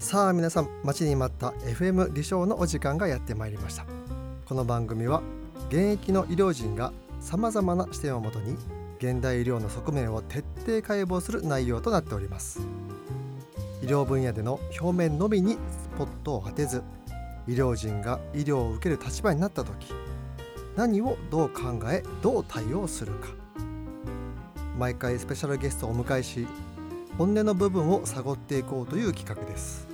さあ皆さん待ちに待った FM 離島のお時間がやってまいりました。この番組は現役の医療人がさまざまな視点をもとに現代医療の側面を徹底解剖する内容となっております。医療分野での表面のみにスポットを当てず医療人が医療を受ける立場になった時何をどう考えどう対応するか。毎回スペシャルゲストをお迎えし本音の部分を探っていこうという企画です。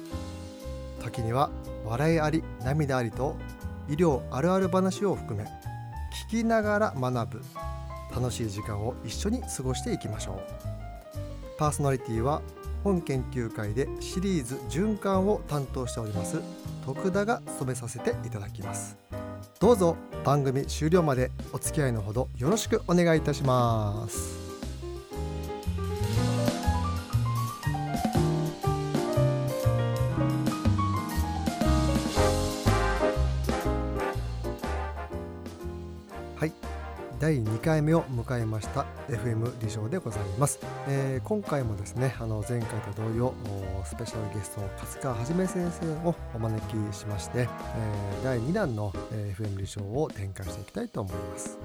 時には笑いあり涙ありと医療あるある話を含め聞きながら学ぶ楽しい時間を一緒に過ごしていきましょう。パーソナリティは本研究会でシリーズ循環を担当しております徳田が務めさせていただきます。どうぞ番組終了までお付き合いのほどよろしくお願いいたします。第2回目を迎えました FM 理想でございます、えー今回もですねあの前回と同様スペシャルゲストの勝川はじめ先生をお招きしまして、えー第2弾の、FM 理想を展開していきたいと思います。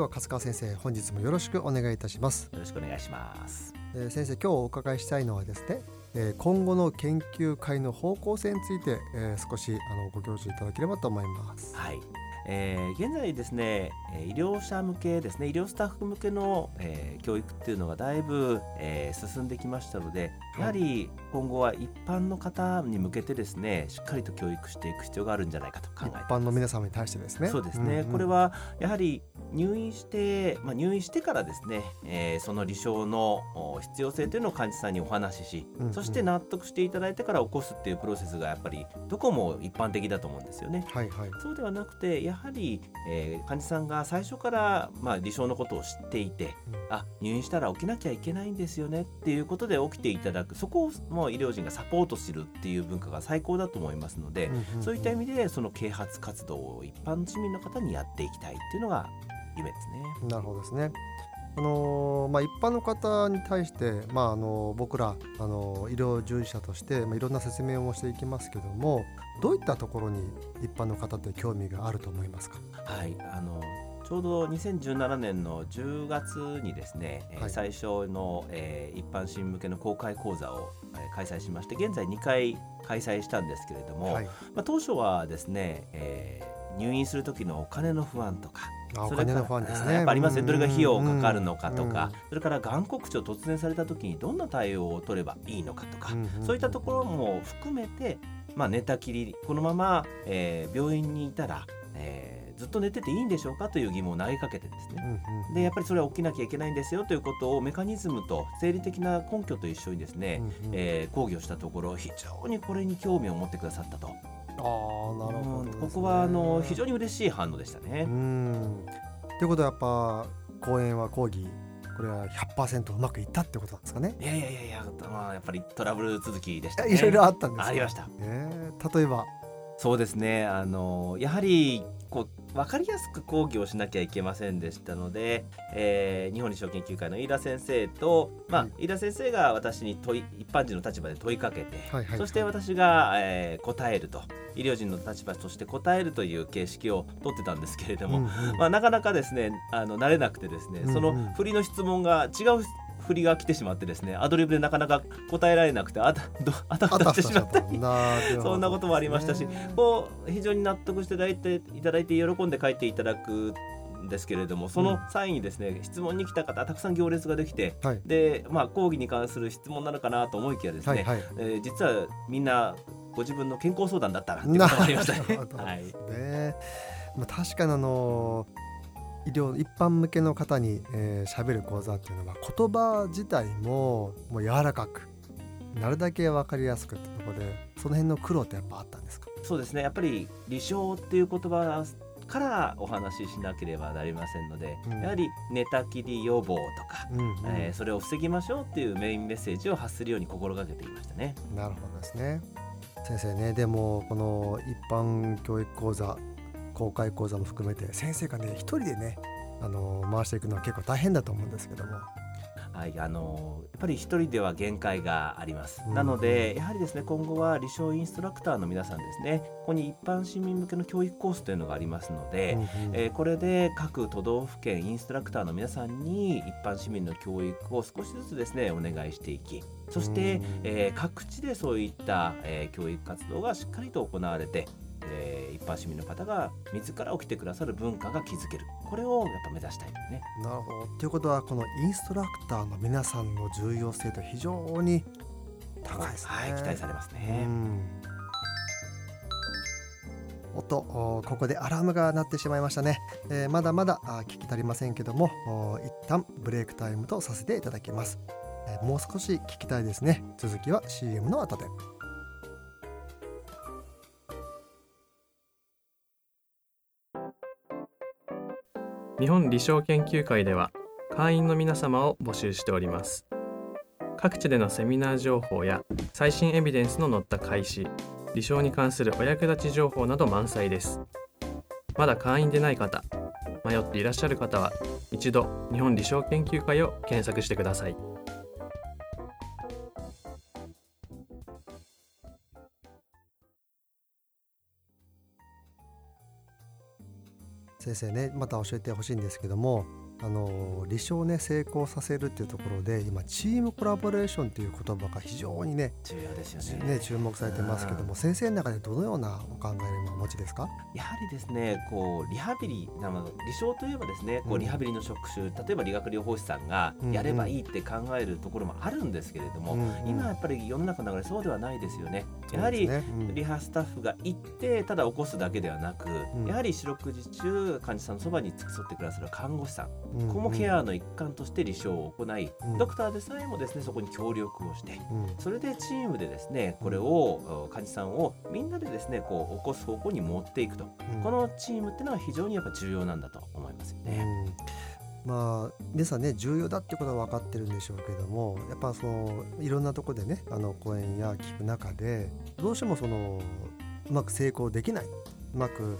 は勝川先生本日もよろしくお願いいたしますよろしくお願いします。えー先生今日お伺いしたいのはですね、えー今後の研究会の方向性について、えー少しあのご教授いただければと思います。はい。えー現在ですね、えー医療者向けですね、医療スタッフ向けの、えー教育っていうのがだいぶ、えー進んできましたので、やはり今後は一般の方に向けてですね、しっかりと教育していく必要があるんじゃないかと考え一ています。般の皆様に対してですね。そうですね、んんこれはやはり入院して、まあ、入院してからですね、えーその離床のお必要性というのを患者さんにお話しし、うんうんそして納得していただいてから起こすっていうプロセスがやっぱりどこも一般的だと思うんですよね。はいはい。そうではなくてやはり、えー患者さんが最初から、まあ、離床のことを知っていて、うんあ入院したら起きなきゃいけないんですよねっていうことで起きていただくそこをもう医療人がサポートするっていう文化が最高だと思いますので、うんうんうんそういった意味でその啓発活動を一般市民の方にやっていきたいっていうのが夢ですね。なるほどですね。あのーまあ、一般の方に対して、まあ、あの僕ら、あの医療従事者として、まあ、いろんな説明をしていきますけどもどういったところに一般の方って興味があると思いますか？はい、あのちょうど2017年の10月にですね、えーはい最初の、えー一般市民向けの公開講座を、えー開催しまして現在2回開催したんですけれども、はい、まあ、当初はですね、えー入院する時のお金の不安とかそれから金のファンですね。やっぱありますよどれが費用かかるのかとうんか、それからがん告知を突然された時にどんな対応を取ればいいのかとか、そういったところも含めて、まあ、寝たきりこのまま、えー病院にいたら、えーずっと寝てていいんでしょうかという疑問を投げかけてですね、でやっぱりそれは起きなきゃいけないんですよということをメカニズムと生理的な根拠と一緒にですね、えー講義をしたところ非常にこれに興味を持ってくださったと、ああなるほどね、うんここはあの非常に嬉しい反応でしたね。うん。ということはやっぱ講演は講義これは100%うまくいったってことなんですかね？いやいやいやいや、まあ、やっぱりトラブル続きでしたね。いろいろあったんですか？ありました。ね例えば。そうですね。あのやはりこう分かりやすく講義をしなきゃいけませんでしたので、えー日本理症研究会の飯田先生と、まあはい飯田先生が私に問い一般人の立場で問いかけて、はいはいそして私が、えー答えると。医療人の立場として答えるという形式をとってたんですけれども、うんうん。まあ、なかなかですねあの慣れなくてですね、うんうん。その振りの質問が違う振りが来てしまってですねアドリブでなかなか答えられなくてあたどあたふたしてしまったりそんなこともありましたしね。こう非常に納得していただいていただいて喜んで帰っていただくんですけれどもその際にですね、質問に来た方たくさん行列ができてはい。で、まあ、講義に関する質問なのかなと思いきやですね、はいはい。えー実はみんなご自分の健康相談だったなっていうことがありましたね。はい。ねまあ、確かにあの医療一般向けの方に喋、えー、喋る講座っていうのは言葉自体ももう柔らかくなるだけ分かりやすくってところでその辺の苦労ってやっぱあったんですか？そうですね。やっぱり離床っていう言葉からお話ししなければなりませんので、うん。やはり寝たきり予防とか、うんうん。えーそれを防ぎましょうっていうメインメッセージを発するように心がけていましたね。なるほどですね。先生ねでもこの一般教育講座公開講座も含めて先生がね一人でねあの回していくのは結構大変だと思うんですけども。はい、あのやっぱり一人では限界があります。うん。なのでやはりですね今後は理想インストラクターの皆さんですねここに一般市民向けの教育コースというのがありますので、うんうん。えーこれで各都道府県インストラクターの皆さんに一般市民の教育を少しずつですねお願いしていきそしてうん、えー各地でそういった、えー教育活動がしっかりと行われて、えー一般市民の方が自ら起きてくださる文化が築ける。これをやっぱ目指したいですね。なるほど。ということはこのインストラクターの皆さんの重要性と非常に高いですね。はい、期待されますうね。ん。おっとおここでアラームが鳴ってしまいましたね、えーまだまだあ聞き足りませんけどもお一旦ブレイクタイムとさせていただきます、えーもう少し聞きたいですね。続きは CM の後で日本理商研究会では会員の皆様を募集しております。各地でのセミナー情報や最新エビデンスの載った開始理想に関するお役立ち情報など満載です。まだ会員でない方迷っていらっしゃる方は一度日本理商研究会を検索してください。先生ねまた教えてほしいんですけども。あの理想をね成功させるっていうところで今チームコラボレーションっていう言葉が非常にね重要ですよね。ね注目されてますけども先生の中でどのようなお考えを今お持ちですか？やはりですね、こうリハビリ、あの理想といえばですね、こううん。リハビリの職種、例えば理学療法士さんがうんやればいいって考えるところもあるんですけれども、うんうん。今やっぱり世の中の流れそうではないですよね。やはりリハスタッフが行ってただ起こすだけではなく、うん。やはり四六時中患者さんのそばに付き添ってくださる看護師さん、うんここもケアの一環として理想を行い、うん。ドクターでさえもですねそこに協力をしてうん。それでチームでですねこれを患者さんをみんなでですねこう起こす方向に持っていくと、うん。このチームっていうのは非常にやっぱ重要なんだと思いますよね。うん。まあ皆さんね重要だってことは分かってるんでしょうけどもやっぱそのいろんなとこでねあの講演や聞く中でどうしてもそのうまく成功できないうまく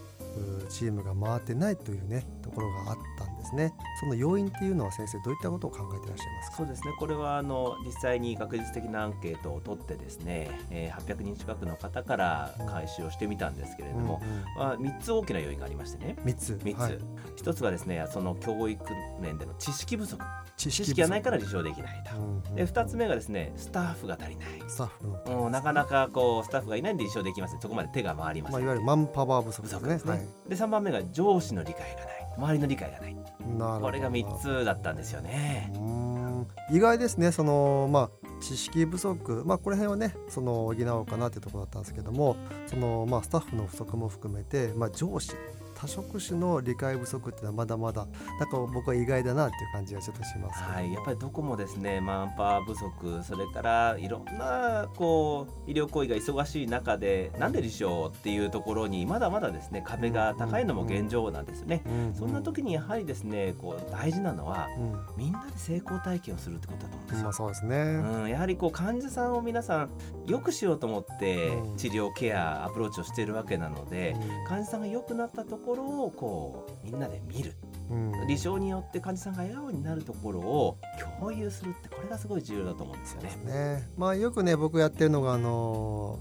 うチームが回ってないというねところがあったんですね。その要因っていうのは先生どういったことを考えていらっしゃいますか？そうですね。これはあの実際に学術的なアンケートを取ってですね、えー800人近くの方から開始をしてみたんですけれども、まあ、3つ大きな要因がありましてね。3つ。3つ、はい。1つがですねその教育面での知識不足。知知識がないから理想できないと、うんうんで2つ目がですねスタッフが足りない。スタッフの、うん、なかなかこうスタッフがいないんで立証できませんそこまで手が回りままあ、せん、いわゆるマンパワー不足ですね。ね、はい。で3番目が上司の理解がない周りの理解がない。なるほど。これが3つだったんですよね。意外ですね。そのまあ知識不足。まあこの辺はねその補おうかなっていうところだったんですけどもそのまあスタッフの不足も含めてまあ上司多職種の理解不足っていうのはまだまだなんか僕は意外だなっていう感じがちょっとしますはい、やっぱりどこもですねマンパワー不足それからいろんなこう医療行為が忙しい中でなんで理想っていうところにまだまだですね壁が高いのも現状なんですよね。うんそんな時にやはりですねこう大事なのはうん。みんなで成功体験をするってことだと思うんですよ。まあそうですね、うん、やはりこう患者さんを皆さん良くしようと思ってうん。治療ケアアプローチをしているわけなので、う患者さんが良くなったところをこうみんなで見る。んうん。理想によって患者さんが笑顔になるところを共有するってこれがすごい重要だと思うんですよね。ね。まあよくね僕やってるのがあの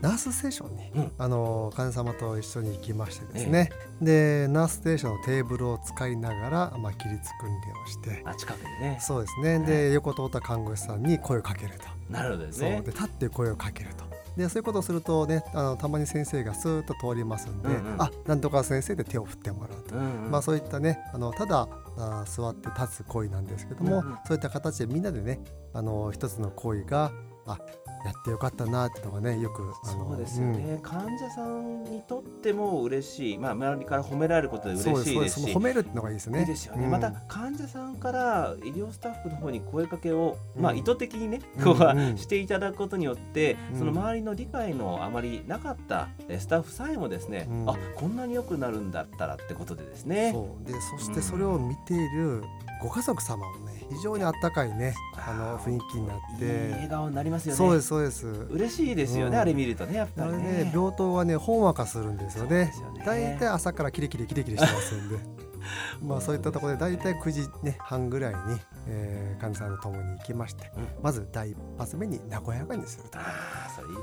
ナースステーションに、うん。あの患者様と一緒に行きましてですね、でナースステーションのテーブルを使いながら、まあ、起立訓練をして。あ近くでね。そうですね。で横通った看護師さんに声をかけると、なるほどですそう。ねで。立って声をかけると。でそういうことをするとねあのたまに先生がスーッと通りますんで、うんうん。あなんとか先生で手を振ってもらうと、うんうん。まあそういったねあのただあ座って立つ行為なんですけども、うんうん。そういった形でみんなでねあの一つの行為があやってよかったなっていうのがねよくあのそうですよね、患者さんにとっても嬉しい、まあ、周りから褒められることで嬉しいですし。そうですその褒めるのがいいですね。いいですよね、うん。また患者さんから医療スタッフの方に声かけを、うん。まあ、意図的にね、うんこうはうんしていただくことによって、うん。その周りの理解のあまりなかったえスタッフさえもですね、うん。あこんなに良くなるんだったらってことでですね。そう。でそしてそれを見ているご家族様もね非常にあったかいねあの雰囲気になっいい笑て顔になりますよね。そうですそうです。嬉しいですよね、うん。あれ見るとねやっぱりね。ね病棟はねほんわかするんですよね。大体朝からキレキレキレキレしてますんで。まあそういったところで大体9時、ね、半ぐらいに、えー患者さんと共に行きまして、うん。まず第一発目に和やかにすると、ああそれいい。うん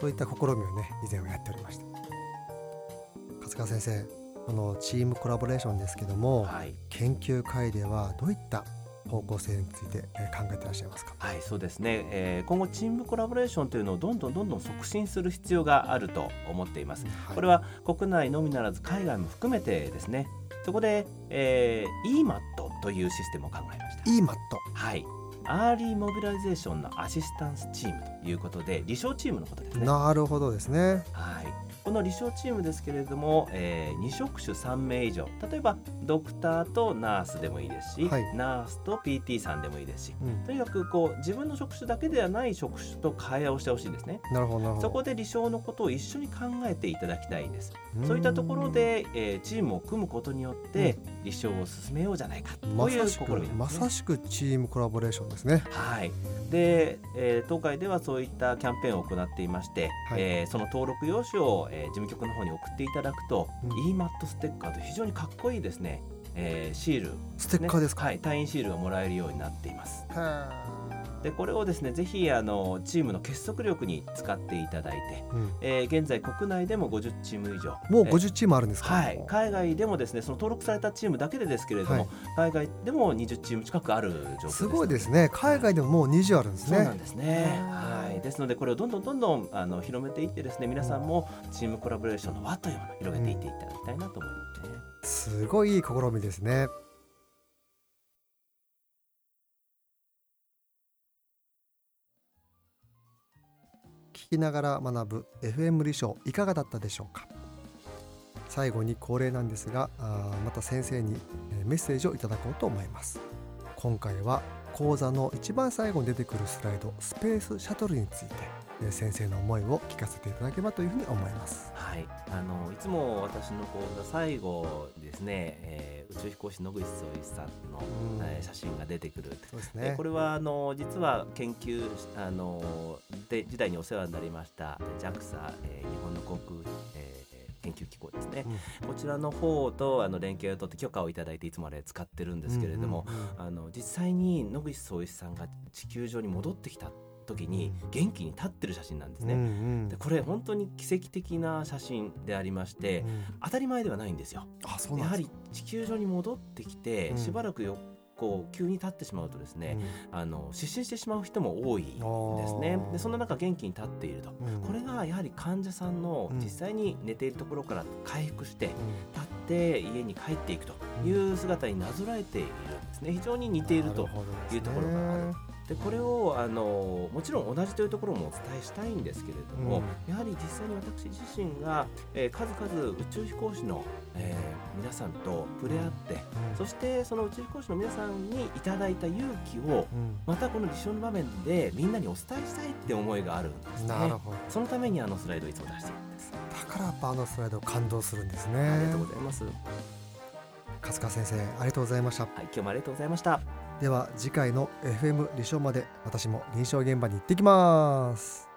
そういった試みをね以前はやっておりました。勝川先生このチームコラボレーションですけども、はい。研究会ではどういった方向性についてえー考えていらっしゃいますか？はい、そうですね、えー今後チームコラボレーションというのをどんどんどんどん促進する必要があると思っています。はい。これは国内のみならず海外も含めてですね。そこで、えー、EMAT というシステムを考えました。EMAT はい。 Early Mobilization の Assistance Team ということで、離床チームのことですね。なるほどですね。はい、この離床チームですけれども、え2職種3名以上。例えばドクターとナースでもいいですし、はい。ナースと PT さんでもいいですし。うん。とにかくこう自分の職種だけではない職種と会話をしてほしいんですね。なるほどなるほど。そこで離床のことを一緒に考えていただきたいんです。ん。そういったところで、えーチームを組むことによって、理想を進めようじゃないか。という試みね。まさしくチームコラボレーションですね。はい、で、えー東海ではそういったキャンペーンを行っていまして、はい。えーその登録用紙を、えー事務局の方に送っていただくと、うん。EMAT ステッカーと非常にかっこいいですね、えーシール、ステッカーですか、はい、隊員シールがもらえるようになっています。でこれをですねぜひあのチームの結束力に使っていただいて、うん。えー現在国内でも50チーム以上。もうえー50チームあるんですか、はい、海外でもですねその登録されたチームだけでですけれども、海外でも20チーム近くある状況ですすごいですね。海外でももう20あるんですね。そうなんですね。はいはい、ですのでこれをどんどんどんどんあの広めていってですね皆さんもチームコラボレーションの輪というものを広げていっていただきたいなと思いますね。すごいいい試みですね。聞きながら学ぶ FM 理賞いかがだったでしょうか？最後に恒例なんですがあまた先生にえーメッセージをいただこうと思います。今回は講座の一番最後に出てくるスライドスペースシャトルについてえー先生の思いを聞かせていただければというふうに思います。はい、あのいつも私の講座最後にですね、えー宇宙飛行士野口聡一さんの、うん。えー写真が出てくる。そうですね。えこれはあの実は研究あので時代にお世話になりました JAXA、えー日本の航空、えー研究機構ですね、こちらの方とあの連携を取って許可をいただいていつもあれ使ってるんですけれども、うんうんうんあの実際に野口聡一さんが地球上に戻ってきた時に元気に立ってる写真なんですね。うんうん。でこれ本当に奇跡的な写真でありまして、うん。当たり前ではないんですよ。やはり地球上に戻ってきて、うん。しばらくよこう急に立ってしまうとですね、あの失神してしまう人も多いんですね。でそんな中元気に立っていると。うん。うんこれがやはり患者さんのうん。実際に寝ているところから回復してう立って家に帰っていくという姿になぞらえているんですね。非常に似ているというところがあるでこれをあのもちろん同じというところもお伝えしたいんですけれども、やはり実際に私自身が、えー数々宇宙飛行士の、えー皆さんと触れ合ってうんそしてその宇宙飛行士の皆さんにいただいた勇気をうんまたこの理想の場面でみんなにお伝えしたいって思いがあるんですね。なるほどそのためにあのスライドをいつも出しているんです。だからやっぱあのスライド感動するんですねありがとうございます。はい、粕川先生ありがとうございました今日もありがとうございました。では次回の FM 理想まで私も臨床現場に行ってきます。